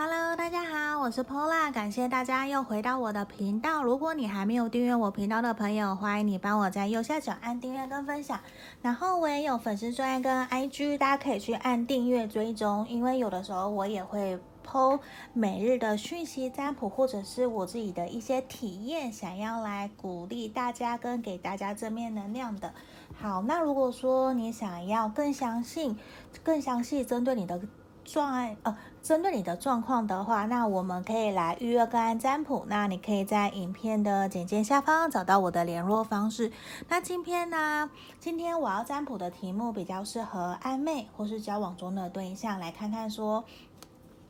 Hello，大家好，我是 Pola，感谢大家又回到我的频道。如果你还没有订阅我频道的朋友，欢迎你帮我在右下角按订阅跟分享。然后我也有粉丝专页跟 IG，大家可以去按订阅追踪，因为有的时候我也会 po 每日的讯息占卜，或者是我自己的一些体验，想要来鼓励大家跟给大家正面能量的。好，那如果说你想要更详细、更详细针对你的状，呃，针对你的状况的话，那我们可以来预约个案占卜。那你可以在影片的简介下方找到我的联络方式。那今天呢，今天我要占卜的题目比较适合暧昧或是交往中的对象，来看看说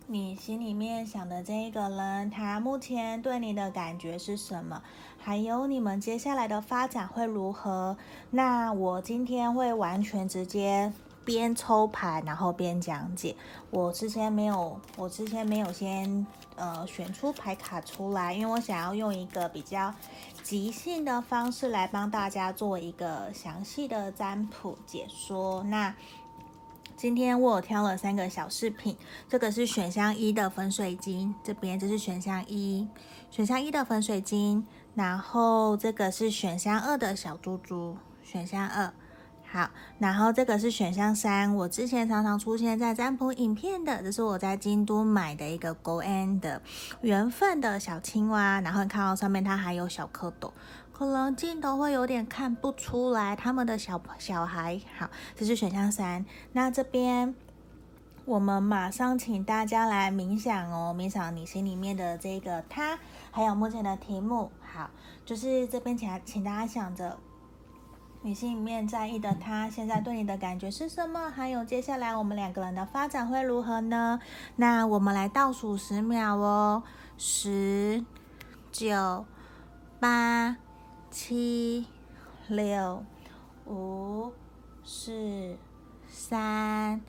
你心里面想的这一个人，他目前对你的感觉是什么？还有你们接下来的发展会如何？那我今天会完全直接。边抽牌，然后边讲解。我之前没有，我之前没有先呃选出牌卡出来，因为我想要用一个比较即兴的方式来帮大家做一个详细的占卜解说。那今天我有挑了三个小饰品，这个是选项一的粉水晶，这边这是选项一，选项一的粉水晶，然后这个是选项二的小珠珠，选项二。好，然后这个是选项三，我之前常常出现在占卜影片的，这是我在京都买的一个 Go-En 的缘分的小青蛙，然后你看到上面它还有小蝌蚪，可能镜头会有点看不出来他们的小小孩。好，这是选项三，那这边我们马上请大家来冥想哦，冥想你心里面的这个他，还有目前的题目。好，就是这边请请大家想着。你心里面在意的他，现在对你的感觉是什么？还有接下来我们两个人的发展会如何呢？那我们来倒数十秒哦，十、九、八、七、六、五、四、三、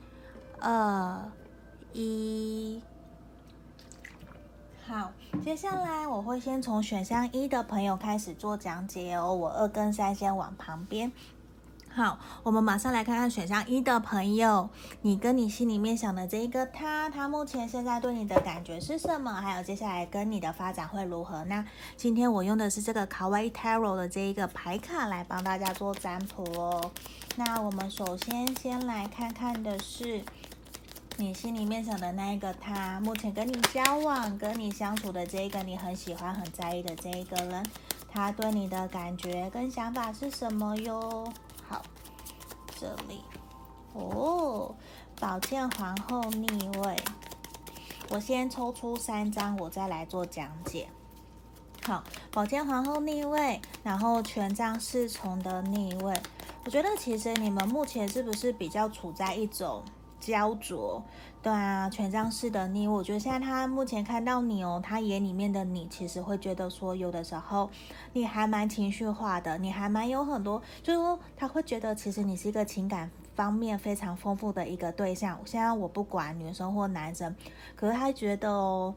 二、一。好，接下来我会先从选项一的朋友开始做讲解哦。我二跟三先往旁边。好，我们马上来看看选项一的朋友，你跟你心里面想的这一个他，他目前现在对你的感觉是什么？还有接下来跟你的发展会如何？那今天我用的是这个卡哇伊 taro 的这一个牌卡来帮大家做占卜哦。那我们首先先来看看的是。你心里面想的那一个他，目前跟你交往、跟你相处的这一个你很喜欢、很在意的这一个人，他对你的感觉跟想法是什么哟？好，这里哦，宝剑皇后逆位，我先抽出三张，我再来做讲解。好，宝剑皇后逆位，然后权杖侍从的逆位，我觉得其实你们目前是不是比较处在一种？焦灼，对啊，权杖四的你，我觉得现在他目前看到你哦，他眼里面的你，其实会觉得说，有的时候你还蛮情绪化的，你还蛮有很多，就是说他会觉得，其实你是一个情感方面非常丰富的一个对象。现在我不管女生或男生，可是他觉得哦。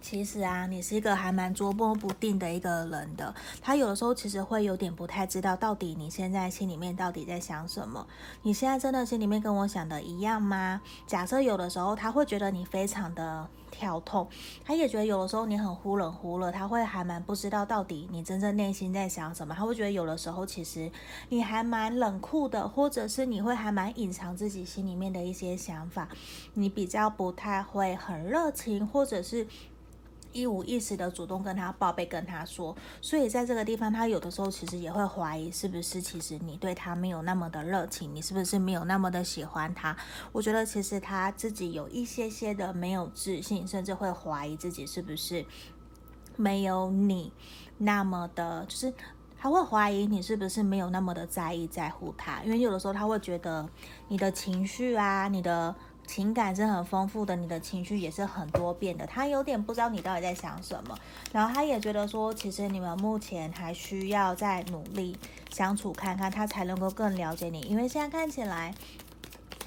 其实啊，你是一个还蛮捉摸不定的一个人的。他有的时候其实会有点不太知道，到底你现在心里面到底在想什么？你现在真的心里面跟我想的一样吗？假设有的时候他会觉得你非常的跳痛，他也觉得有的时候你很忽冷忽热，他会还蛮不知道到底你真正内心在想什么。他会觉得有的时候其实你还蛮冷酷的，或者是你会还蛮隐藏自己心里面的一些想法，你比较不太会很热情，或者是。一五一十的主动跟他报备，跟他说，所以在这个地方，他有的时候其实也会怀疑，是不是其实你对他没有那么的热情，你是不是没有那么的喜欢他？我觉得其实他自己有一些些的没有自信，甚至会怀疑自己是不是没有你那么的，就是他会怀疑你是不是没有那么的在意在乎他，因为有的时候他会觉得你的情绪啊，你的。情感是很丰富的，你的情绪也是很多变的。他有点不知道你到底在想什么，然后他也觉得说，其实你们目前还需要再努力相处看看，他才能够更了解你。因为现在看起来，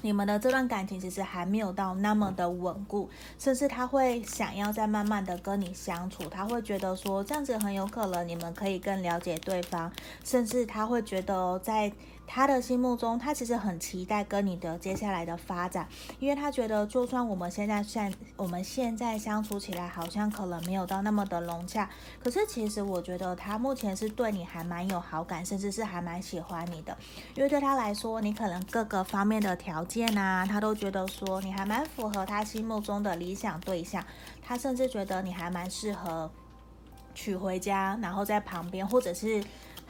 你们的这段感情其实还没有到那么的稳固，甚至他会想要再慢慢的跟你相处，他会觉得说这样子很有可能你们可以更了解对方，甚至他会觉得在他的心目中，他其实很期待跟你的接下来的发展，因为他觉得，就算我们现在现我们现在相处起来，好像可能没有到那么的融洽，可是其实我觉得他目前是对你还蛮有好感，甚至是还蛮喜欢你的，因为对他来说，你可能各个方面的条件啊，他都觉得说你还蛮符合他心目中的理想对象，他甚至觉得你还蛮适合娶回家，然后在旁边，或者是。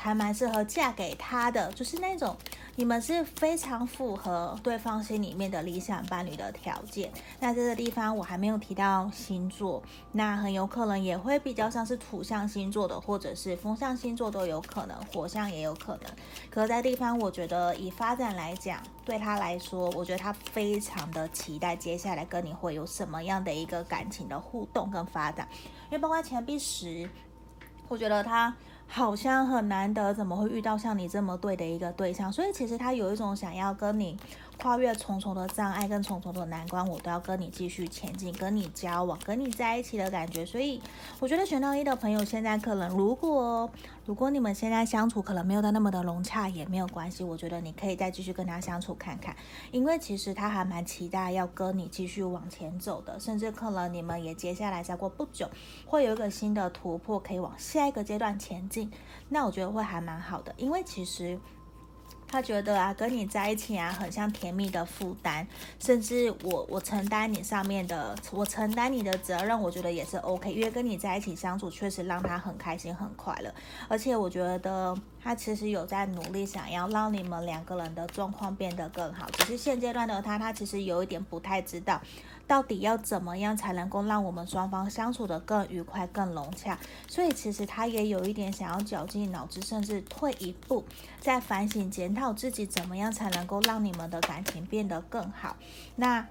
还蛮适合嫁给他的，就是那种你们是非常符合对方心里面的理想伴侣的条件。那这个地方我还没有提到星座，那很有可能也会比较像是土象星座的，或者是风象星座都有可能，火象也有可能。可是在地方，我觉得以发展来讲，对他来说，我觉得他非常的期待接下来跟你会有什么样的一个感情的互动跟发展，因为包括钱币十，我觉得他。好像很难得，怎么会遇到像你这么对的一个对象？所以其实他有一种想要跟你跨越重重的障碍跟重重的难关，我都要跟你继续前进，跟你交往，跟你在一起的感觉。所以我觉得选到一的朋友，现在可能如果如果你们现在相处可能没有到那么的融洽，也没有关系。我觉得你可以再继续跟他相处看看，因为其实他还蛮期待要跟你继续往前走的，甚至可能你们也接下来再过不久会有一个新的突破，可以往下一个阶段前进。那我觉得会还蛮好的，因为其实他觉得啊，跟你在一起啊，很像甜蜜的负担，甚至我我承担你上面的，我承担你的责任，我觉得也是 OK，因为跟你在一起相处确实让他很开心很快乐，而且我觉得他其实有在努力，想要让你们两个人的状况变得更好，只是现阶段的他，他其实有一点不太知道。到底要怎么样才能够让我们双方相处得更愉快、更融洽？所以其实他也有一点想要绞尽脑汁，甚至退一步，再反省检讨自己怎么样才能够让你们的感情变得更好。那。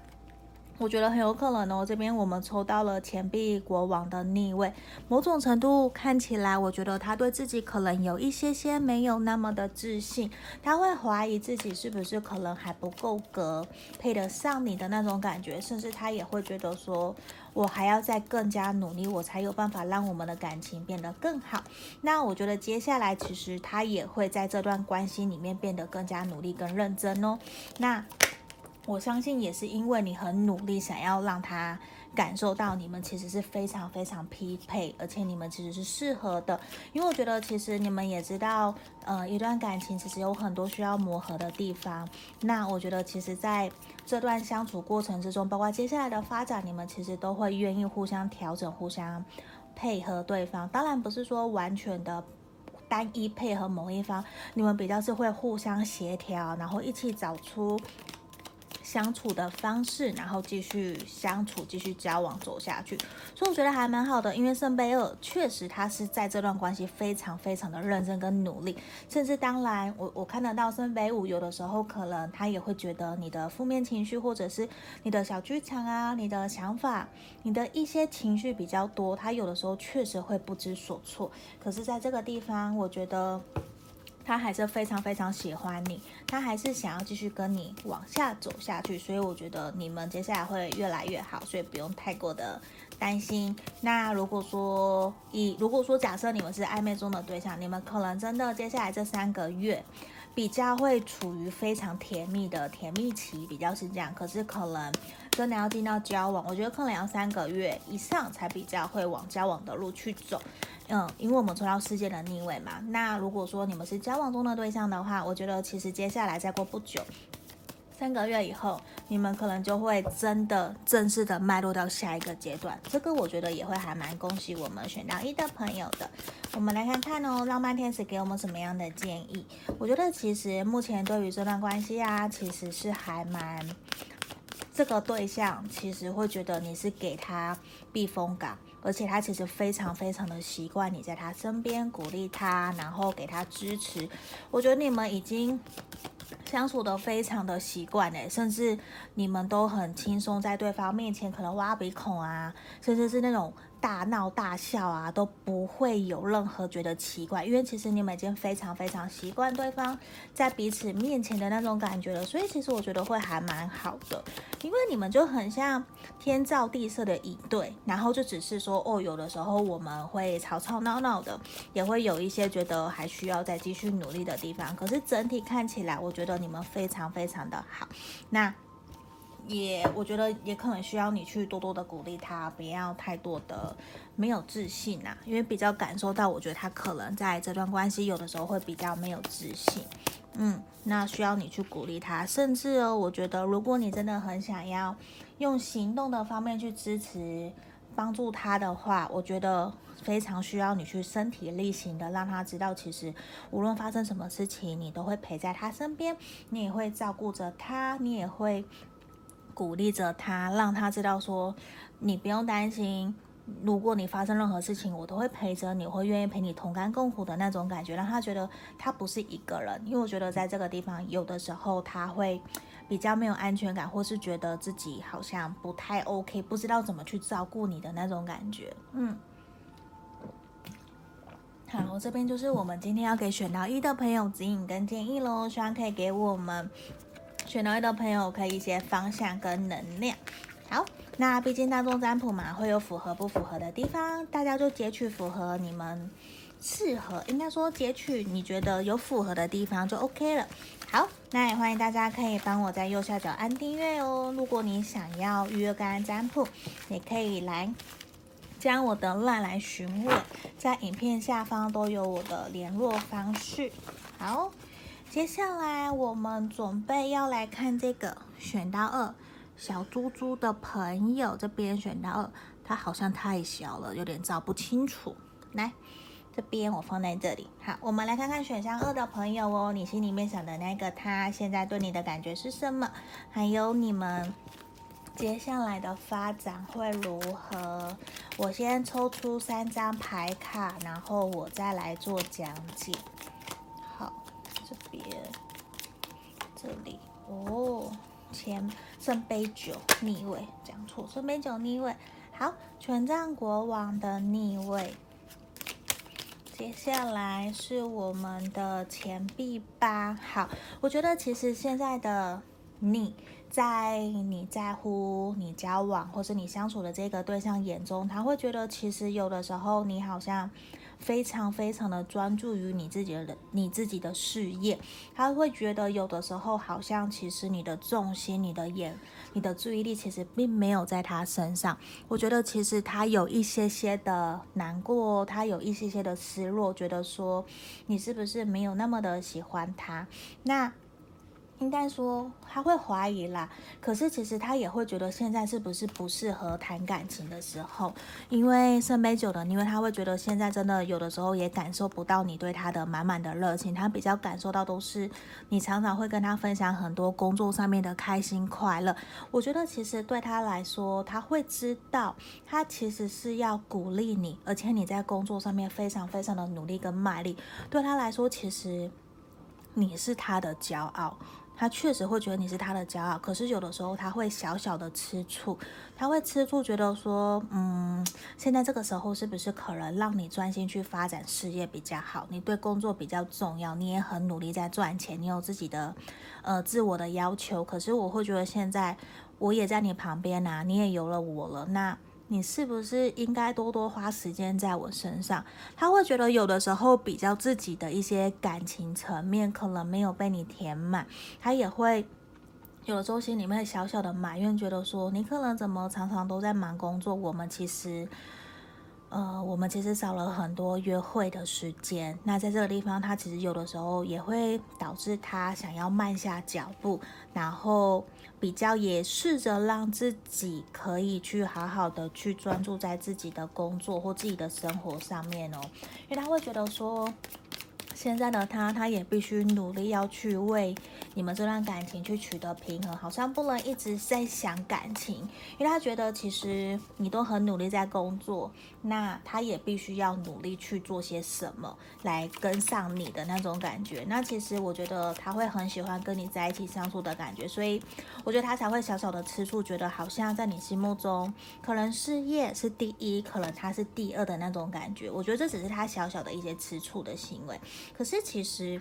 我觉得很有可能哦，这边我们抽到了钱币国王的逆位，某种程度看起来，我觉得他对自己可能有一些些没有那么的自信，他会怀疑自己是不是可能还不够格配得上你的那种感觉，甚至他也会觉得说，我还要再更加努力，我才有办法让我们的感情变得更好。那我觉得接下来其实他也会在这段关系里面变得更加努力、更认真哦。那。我相信也是因为你很努力，想要让他感受到你们其实是非常非常匹配，而且你们其实是适合的。因为我觉得其实你们也知道，呃，一段感情其实有很多需要磨合的地方。那我觉得其实在这段相处过程之中，包括接下来的发展，你们其实都会愿意互相调整、互相配合对方。当然不是说完全的单一配合某一方，你们比较是会互相协调，然后一起找出。相处的方式，然后继续相处，继续交往走下去，所以我觉得还蛮好的。因为圣杯二确实他是在这段关系非常非常的认真跟努力，甚至当然我我看得到圣杯五有的时候可能他也会觉得你的负面情绪或者是你的小剧场啊，你的想法，你的一些情绪比较多，他有的时候确实会不知所措。可是在这个地方，我觉得。他还是非常非常喜欢你，他还是想要继续跟你往下走下去，所以我觉得你们接下来会越来越好，所以不用太过的担心。那如果说以如果说假设你们是暧昧中的对象，你们可能真的接下来这三个月比较会处于非常甜蜜的甜蜜期，比较是这样。可是可能真的要进到交往，我觉得可能要三个月以上才比较会往交往的路去走。嗯，因为我们抽到世界的逆位嘛，那如果说你们是交往中的对象的话，我觉得其实接下来再过不久，三个月以后，你们可能就会真的正式的迈入到下一个阶段。这个我觉得也会还蛮恭喜我们选到一的朋友的。我们来看看哦，浪漫天使给我们什么样的建议？我觉得其实目前对于这段关系啊，其实是还蛮，这个对象其实会觉得你是给他避风港。而且他其实非常非常的习惯你在他身边鼓励他，然后给他支持。我觉得你们已经相处得非常的习惯诶，甚至你们都很轻松，在对方面前可能挖鼻孔啊，甚至是那种。大闹大笑啊，都不会有任何觉得奇怪，因为其实你们已经非常非常习惯对方在彼此面前的那种感觉了，所以其实我觉得会还蛮好的，因为你们就很像天造地设的一对，然后就只是说哦，有的时候我们会吵吵闹闹的，也会有一些觉得还需要再继续努力的地方，可是整体看起来，我觉得你们非常非常的好，那。也，我觉得也可能需要你去多多的鼓励他，不要太多的没有自信呐、啊，因为比较感受到，我觉得他可能在这段关系有的时候会比较没有自信，嗯，那需要你去鼓励他，甚至哦，我觉得如果你真的很想要用行动的方面去支持帮助他的话，我觉得非常需要你去身体力行的让他知道，其实无论发生什么事情，你都会陪在他身边，你也会照顾着他，你也会。鼓励着他，让他知道说，你不用担心，如果你发生任何事情，我都会陪着你，会愿意陪你同甘共苦的那种感觉，让他觉得他不是一个人。因为我觉得在这个地方，有的时候他会比较没有安全感，或是觉得自己好像不太 OK，不知道怎么去照顾你的那种感觉。嗯，好，这边就是我们今天要给选到一的朋友指引跟建议喽，希望可以给我们。选到一的朋友可以一些方向跟能量。好，那毕竟大众占卜嘛，会有符合不符合的地方，大家就截取符合你们适合，应该说截取你觉得有符合的地方就 OK 了。好，那也欢迎大家可以帮我在右下角按订阅哦。如果你想要预约个案占卜，也可以来将我的栏来询问，在影片下方都有我的联络方式。好。接下来我们准备要来看这个选到二小猪猪的朋友，这边选到二，他好像太小了，有点找不清楚。来，这边我放在这里。好，我们来看看选项二的朋友哦，你心里面想的那个他，现在对你的感觉是什么？还有你们接下来的发展会如何？我先抽出三张牌卡，然后我再来做讲解。别，这里哦，前圣杯九逆位，讲错，圣杯九逆位。好，权杖国王的逆位。接下来是我们的钱币八。好，我觉得其实现在的你，在你在乎你交往或是你相处的这个对象眼中，他会觉得其实有的时候你好像。非常非常的专注于你自己的你自己的事业，他会觉得有的时候好像其实你的重心、你的眼、你的注意力其实并没有在他身上。我觉得其实他有一些些的难过，他有一些些的失落，觉得说你是不是没有那么的喜欢他？那。应该说他会怀疑啦，可是其实他也会觉得现在是不是不适合谈感情的时候，因为圣杯九的，因为他会觉得现在真的有的时候也感受不到你对他的满满的热情，他比较感受到都是你常常会跟他分享很多工作上面的开心快乐。我觉得其实对他来说，他会知道他其实是要鼓励你，而且你在工作上面非常非常的努力跟卖力，对他来说其实你是他的骄傲。他确实会觉得你是他的骄傲，可是有的时候他会小小的吃醋，他会吃醋，觉得说，嗯，现在这个时候是不是可能让你专心去发展事业比较好？你对工作比较重要，你也很努力在赚钱，你有自己的，呃，自我的要求。可是我会觉得现在我也在你旁边啊，你也有了我了，那。你是不是应该多多花时间在我身上？他会觉得有的时候比较自己的一些感情层面可能没有被你填满，他也会有的时候心里面小小的埋怨，觉得说你可能怎么常常都在忙工作，我们其实。呃，我们其实少了很多约会的时间。那在这个地方，他其实有的时候也会导致他想要慢下脚步，然后比较也试着让自己可以去好好的去专注在自己的工作或自己的生活上面哦。因为他会觉得说，现在的他，他也必须努力要去为你们这段感情去取得平衡，好像不能一直在想感情，因为他觉得其实你都很努力在工作，那他也必须要努力去做些什么来跟上你的那种感觉。那其实我觉得他会很喜欢跟你在一起相处的感觉，所以我觉得他才会小小的吃醋，觉得好像在你心目中可能事业是第一，可能他是第二的那种感觉。我觉得这只是他小小的一些吃醋的行为，可是其实。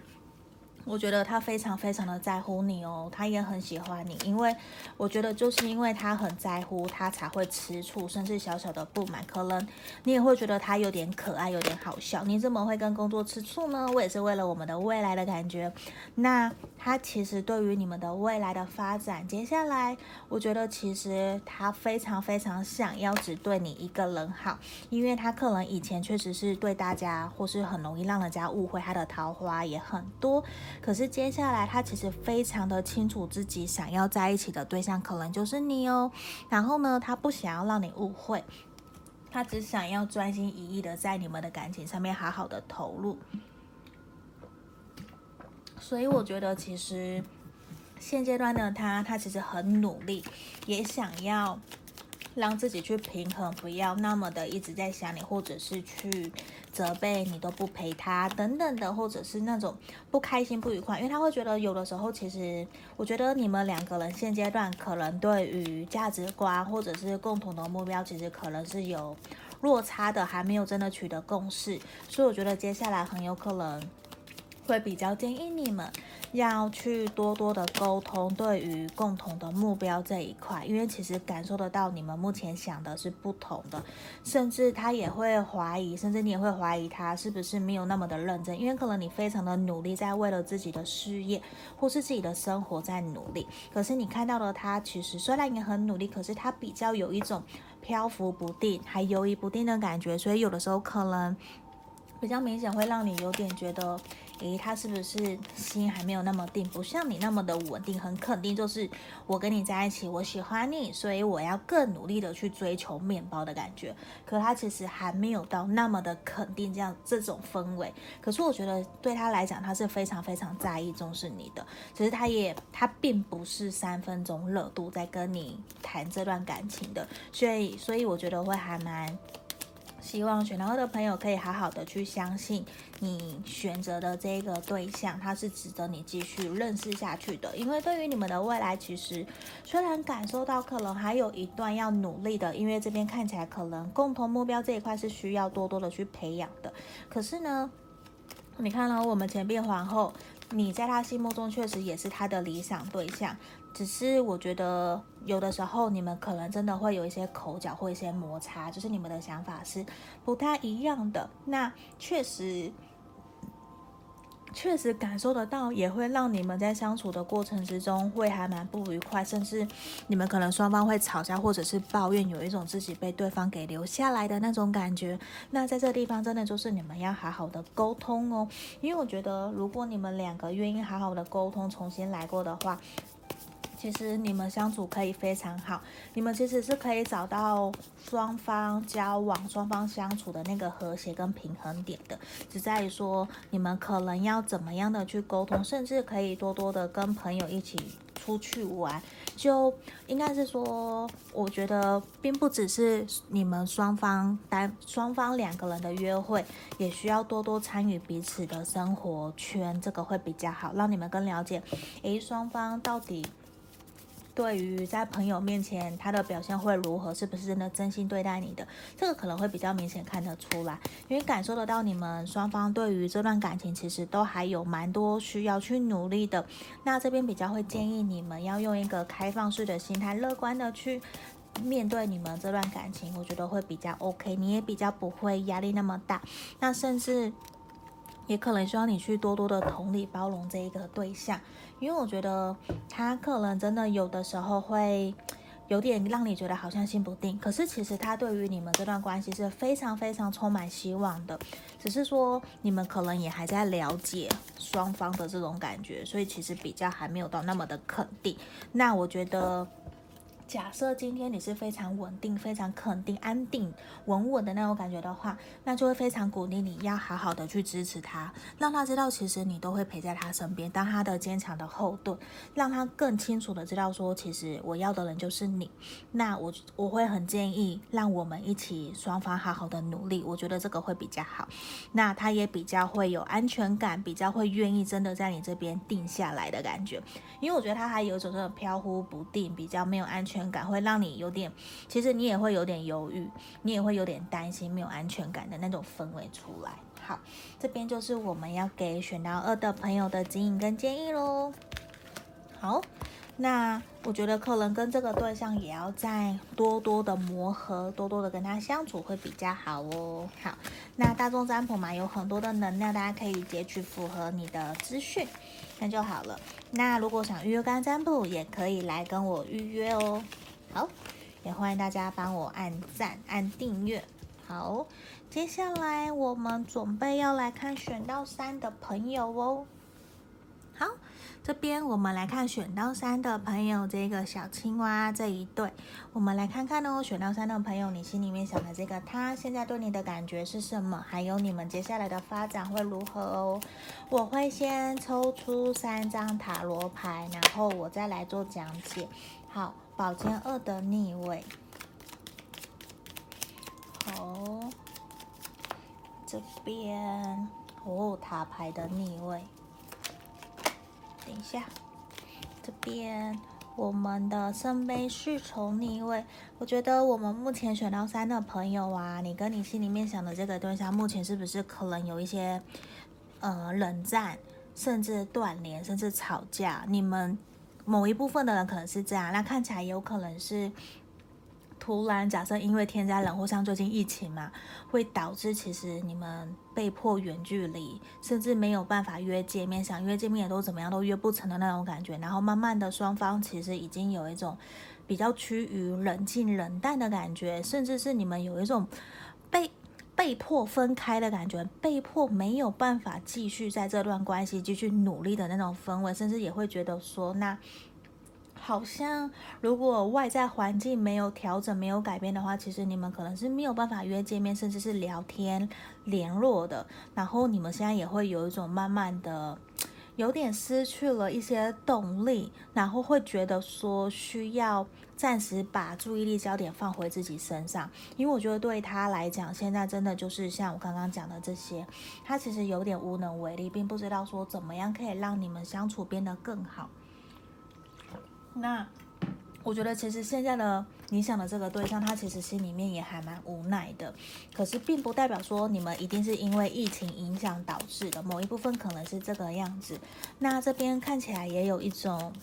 我觉得他非常非常的在乎你哦，他也很喜欢你，因为我觉得就是因为他很在乎，他才会吃醋，甚至小小的不满。可能你也会觉得他有点可爱，有点好笑。你怎么会跟工作吃醋呢？我也是为了我们的未来的感觉。那他其实对于你们的未来的发展，接下来我觉得其实他非常非常想要只对你一个人好，因为他可能以前确实是对大家或是很容易让人家误会，他的桃花也很多。可是接下来，他其实非常的清楚自己想要在一起的对象可能就是你哦。然后呢，他不想要让你误会，他只想要专心一意的在你们的感情上面好好的投入。所以我觉得，其实现阶段的他，他其实很努力，也想要让自己去平衡，不要那么的一直在想你，或者是去。责备你都不陪他等等的，或者是那种不开心不愉快，因为他会觉得有的时候，其实我觉得你们两个人现阶段可能对于价值观或者是共同的目标，其实可能是有落差的，还没有真的取得共识，所以我觉得接下来很有可能会比较建议你们。要去多多的沟通，对于共同的目标这一块，因为其实感受得到你们目前想的是不同的，甚至他也会怀疑，甚至你也会怀疑他是不是没有那么的认真，因为可能你非常的努力，在为了自己的事业或是自己的生活在努力，可是你看到了他其实虽然也很努力，可是他比较有一种漂浮不定，还犹豫不定的感觉，所以有的时候可能比较明显会让你有点觉得。诶，他是不是心还没有那么定？不像你那么的稳定，很肯定就是我跟你在一起，我喜欢你，所以我要更努力的去追求面包的感觉。可他其实还没有到那么的肯定这样这种氛围。可是我觉得对他来讲，他是非常非常在意重视你的。其实他也他并不是三分钟热度在跟你谈这段感情的，所以所以我觉得会还蛮。希望选到二的朋友可以好好的去相信你选择的这个对象，他是值得你继续认识下去的。因为对于你们的未来，其实虽然感受到可能还有一段要努力的，因为这边看起来可能共同目标这一块是需要多多的去培养的。可是呢，你看到我们钱币皇后，你在他心目中确实也是他的理想对象。只是我觉得有的时候你们可能真的会有一些口角或一些摩擦，就是你们的想法是不太一样的。那确实，确实感受得到，也会让你们在相处的过程之中会还蛮不愉快，甚至你们可能双方会吵架，或者是抱怨，有一种自己被对方给留下来的那种感觉。那在这地方，真的就是你们要好好的沟通哦，因为我觉得如果你们两个愿意好好的沟通，重新来过的话。其实你们相处可以非常好，你们其实是可以找到双方交往、双方相处的那个和谐跟平衡点的，只在于说你们可能要怎么样的去沟通，甚至可以多多的跟朋友一起出去玩，就应该是说，我觉得并不只是你们双方单双方两个人的约会，也需要多多参与彼此的生活圈，这个会比较好，让你们更了解，诶，双方到底。对于在朋友面前他的表现会如何，是不是真的真心对待你的，这个可能会比较明显看得出来，因为感受得到你们双方对于这段感情其实都还有蛮多需要去努力的。那这边比较会建议你们要用一个开放式的心态，乐观的去面对你们这段感情，我觉得会比较 OK，你也比较不会压力那么大。那甚至也可能需要你去多多的同理包容这一个对象。因为我觉得他可能真的有的时候会有点让你觉得好像心不定，可是其实他对于你们这段关系是非常非常充满希望的，只是说你们可能也还在了解双方的这种感觉，所以其实比较还没有到那么的肯定。那我觉得假设今天你是非常稳定、非常肯定、安定、稳稳的那种感觉的话，那就会非常鼓励你要好好的去支持他，让他知道其实你都会陪在他身边，当他的坚强的后盾，让他更清楚的知道说，其实我要的人就是你。那我我会很建议让我们一起双方好好的努力，我觉得这个会比较好。那他也比较会有安全感，比较会愿意真的在你这边定下来的感觉，因为我觉得他还有种这种飘忽不定，比较没有安全安全感会让你有点，其实你也会有点犹豫，你也会有点担心，没有安全感的那种氛围出来。好，这边就是我们要给选到二的朋友的指引跟建议喽。好，那我觉得可能跟这个对象也要再多多的磨合，多多的跟他相处会比较好哦。好，那大众占卜嘛，有很多的能量，大家可以截取符合你的资讯，那就好了。那如果想预约个案占卜，也可以来跟我预约哦。好，也欢迎大家帮我按赞、按订阅。好，接下来我们准备要来看选到三的朋友哦。好，这边我们来看选到三的朋友，这个小青蛙这一对，我们来看看哦。选到三的朋友，你心里面想的这个他现在对你的感觉是什么？还有你们接下来的发展会如何哦？我会先抽出三张塔罗牌，然后我再来做讲解。好，宝剑二的逆位，好，这边哦，塔牌的逆位。等一下，这边我们的圣杯侍从逆位，我觉得我们目前选到三的朋友啊，你跟你心里面想的这个对象，目前是不是可能有一些呃冷战，甚至断联，甚至吵架？你们某一部分的人可能是这样，那看起来有可能是。突然，假设因为天灾人祸，像最近疫情嘛，会导致其实你们被迫远距离，甚至没有办法约见面，想约见面也都怎么样都约不成的那种感觉。然后慢慢的，双方其实已经有一种比较趋于冷静冷淡的感觉，甚至是你们有一种被被迫分开的感觉，被迫没有办法继续在这段关系继续努力的那种氛围，甚至也会觉得说那。好像如果外在环境没有调整、没有改变的话，其实你们可能是没有办法约见面，甚至是聊天联络的。然后你们现在也会有一种慢慢的有点失去了一些动力，然后会觉得说需要暂时把注意力焦点放回自己身上。因为我觉得对他来讲，现在真的就是像我刚刚讲的这些，他其实有点无能为力，并不知道说怎么样可以让你们相处变得更好。那我觉得，其实现在的你想的这个对象，他其实心里面也还蛮无奈的。可是，并不代表说你们一定是因为疫情影响导致的，某一部分可能是这个样子。那这边看起来也有一种，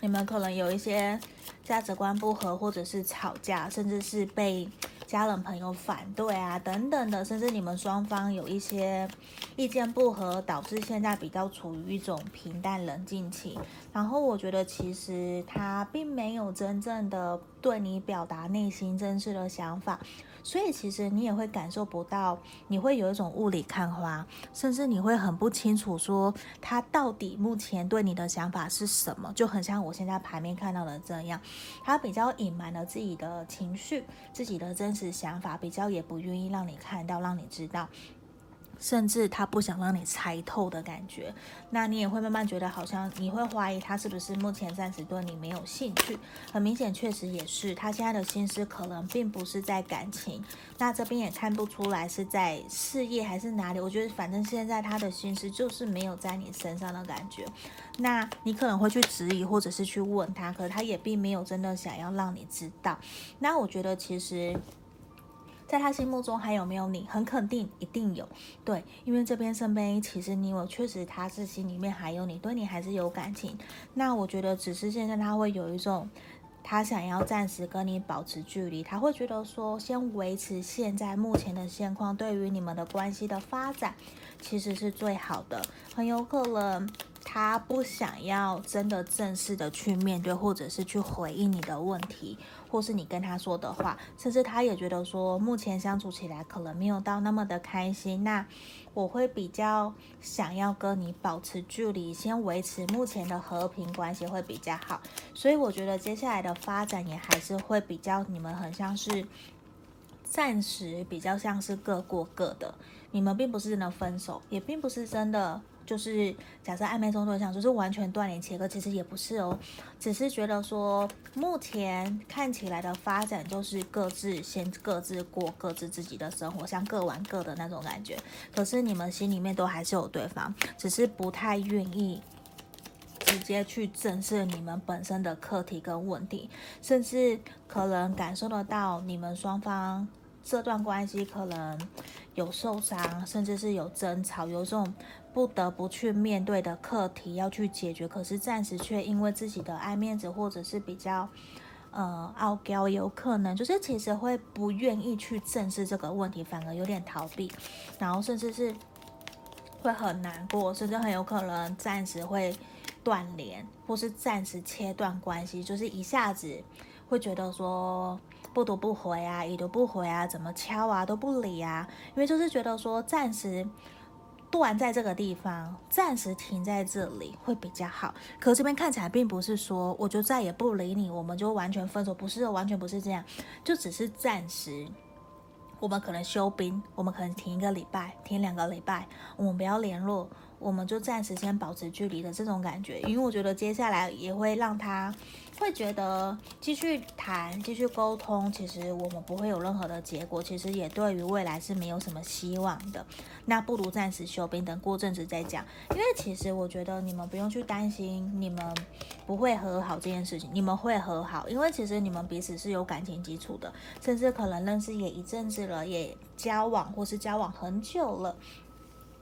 你们可能有一些价值观不合，或者是吵架，甚至是被。家人朋友反对啊，等等的，甚至你们双方有一些意见不合，导致现在比较处于一种平淡冷静期。然后我觉得其实他并没有真正的对你表达内心真实的想法。所以其实你也会感受不到，你会有一种雾里看花，甚至你会很不清楚说他到底目前对你的想法是什么，就很像我现在牌面看到的这样，他比较隐瞒了自己的情绪、自己的真实想法，比较也不愿意让你看到、让你知道。甚至他不想让你猜透的感觉，那你也会慢慢觉得好像你会怀疑他是不是目前暂时对你没有兴趣。很明显，确实也是，他现在的心思可能并不是在感情，那这边也看不出来是在事业还是哪里。我觉得反正现在他的心思就是没有在你身上的感觉。那你可能会去质疑或者是去问他，可是他也并没有真的想要让你知道。那我觉得其实。在他心目中还有没有你？很肯定，一定有。对，因为这边圣杯，其实你我确实他是心里面还有你，对你还是有感情。那我觉得只是现在他会有一种，他想要暂时跟你保持距离，他会觉得说先维持现在目前的现况，对于你们的关系的发展其实是最好的。很有可能他不想要真的正式的去面对，或者是去回应你的问题。或是你跟他说的话，甚至他也觉得说目前相处起来可能没有到那么的开心，那我会比较想要跟你保持距离，先维持目前的和平关系会比较好。所以我觉得接下来的发展也还是会比较，你们很像是暂时比较像是各过各的，你们并不是真的分手，也并不是真的。就是假设暧昧中对象就是完全断联切割，其实也不是哦，只是觉得说目前看起来的发展就是各自先各自过各自自己的生活，像各玩各的那种感觉。可是你们心里面都还是有对方，只是不太愿意直接去正视你们本身的课题跟问题，甚至可能感受得到你们双方这段关系可能有受伤，甚至是有争吵，有这种。不得不去面对的课题要去解决，可是暂时却因为自己的爱面子或者是比较呃傲娇，有可能就是其实会不愿意去正视这个问题，反而有点逃避，然后甚至是会很难过，甚至很有可能暂时会断联，或是暂时切断关系，就是一下子会觉得说不读不回啊，已读不回啊，怎么敲啊都不理啊，因为就是觉得说暂时。断在这个地方，暂时停在这里会比较好。可这边看起来并不是说我就再也不理你，我们就完全分手，不是，完全不是这样，就只是暂时，我们可能休兵，我们可能停一个礼拜，停两个礼拜，我们不要联络。我们就暂时先保持距离的这种感觉，因为我觉得接下来也会让他会觉得继续谈、继续沟通，其实我们不会有任何的结果，其实也对于未来是没有什么希望的。那不如暂时休兵，等过阵子再讲。因为其实我觉得你们不用去担心你们不会和好这件事情，你们会和好，因为其实你们彼此是有感情基础的，甚至可能认识也一阵子了，也交往或是交往很久了。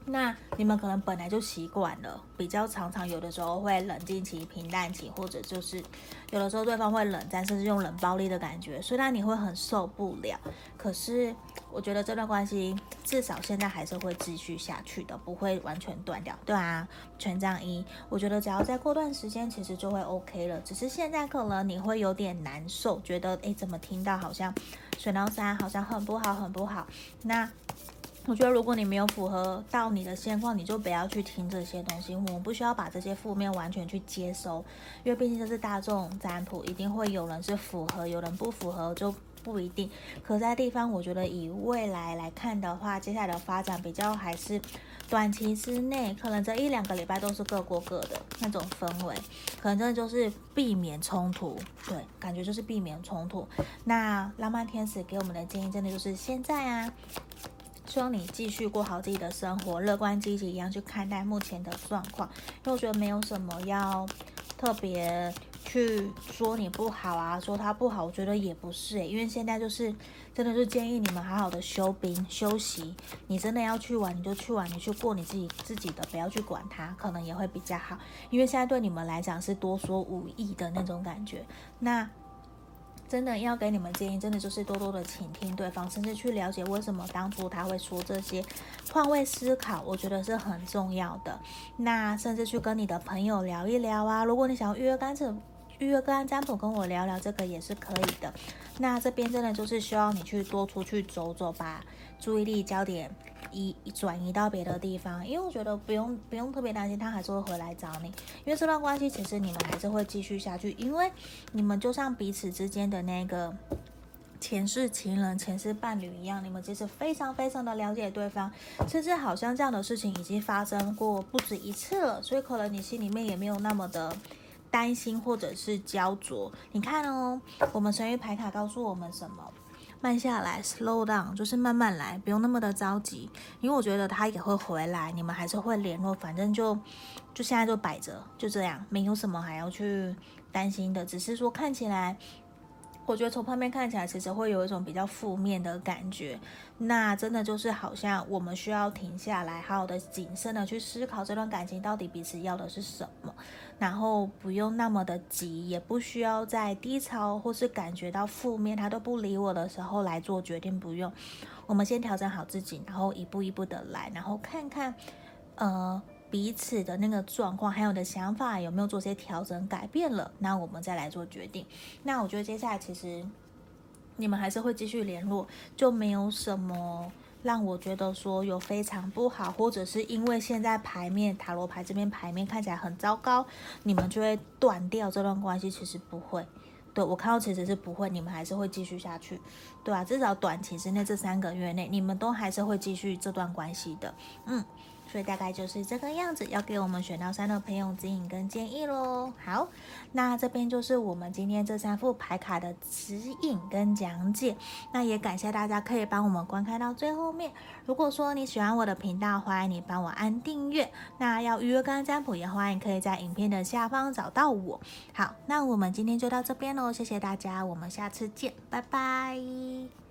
那你们可能本来就习惯了，比较常常有的时候会冷静期、平淡期，或者就是有的时候对方会冷战，甚至用冷暴力的感觉，虽然你会很受不了，可是我觉得这段关系至少现在还是会继续下去的，不会完全断掉。对啊，权杖一，我觉得只要再过段时间，其实就会 OK 了。只是现在可能你会有点难受，觉得诶，怎么听到好像选到三，好像很不好，很不好。那。我觉得，如果你没有符合到你的现况，你就不要去听这些东西。我们不需要把这些负面完全去接收，因为毕竟这是大众占卜，一定会有人是符合，有人不符合就不一定。可在地方，我觉得以未来来看的话，接下来的发展比较还是短期之内，可能这一两个礼拜都是各过各的那种氛围，可能真的就是避免冲突。对，感觉就是避免冲突。那浪漫天使给我们的建议，真的就是现在啊。希望你继续过好自己的生活，乐观积极一样去看待目前的状况。因为我觉得没有什么要特别去说你不好啊，说他不好，我觉得也不是诶、因为现在就是真的是建议你们好好的休兵休息。你真的要去玩，你就去玩，你去过你自己自己的，不要去管他，可能也会比较好。因为现在对你们来讲是多说无益的那种感觉。那。真的要给你们建议，真的就是多多的倾听对方，甚至去了解为什么当初他会说这些，换位思考，我觉得是很重要的。那甚至去跟你的朋友聊一聊啊，如果你想要预约干净。预约个案占卜跟我聊聊这个也是可以的。那这边真的就是需要你去多出去走走，把注意力焦点移转移到别的地方。因为我觉得不用不用特别担心，他还是会回来找你。因为这段关系其实你们还是会继续下去，因为你们就像彼此之间的那个前世情人、前世伴侣一样，你们其实非常非常的了解对方，甚至好像这样的事情已经发生过不止一次了，所以可能你心里面也没有那么的。担心或者是焦灼，你看哦，我们神諭牌卡告诉我们什么？慢下来，slow down，就是慢慢来，不用那么的着急。因为我觉得他也会回来，你们还是会联络，反正就就现在就摆着，就这样，没有什么还要去担心的，只是说看起来。我觉得从旁边看起来，其实会有一种比较负面的感觉。那真的就是好像我们需要停下来，好好的谨慎的去思考这段感情到底彼此要的是什么，然后不用那么的急，也不需要在低潮或是感觉到负面，他都不理我的时候来做决定。不用，我们先调整好自己，然后一步一步的来，然后看看，呃。彼此的那个状况，还有的想法有没有做些调整改变了，那我们再来做决定。那我觉得接下来其实你们还是会继续联络，就没有什么让我觉得说有非常不好，或者是因为现在牌面塔罗牌这边牌面看起来很糟糕，你们就会断掉这段关系，其实不会。对，我看到其实是不会，你们还是会继续下去，对啊，至少短期之内这三个月内，你们都还是会继续这段关系的，嗯。所以大概就是这个样子，要给我们选到三的朋友指引跟建议喽。好，那这边就是我们今天这三副牌卡的指引跟讲解。那也感谢大家可以帮我们观看到最后面。如果说你喜欢我的频道，欢迎你帮我按订阅。那要预约跟占卜，也欢迎可以在影片的下方找到我。好，那我们今天就到这边喽，谢谢大家，我们下次见，拜拜。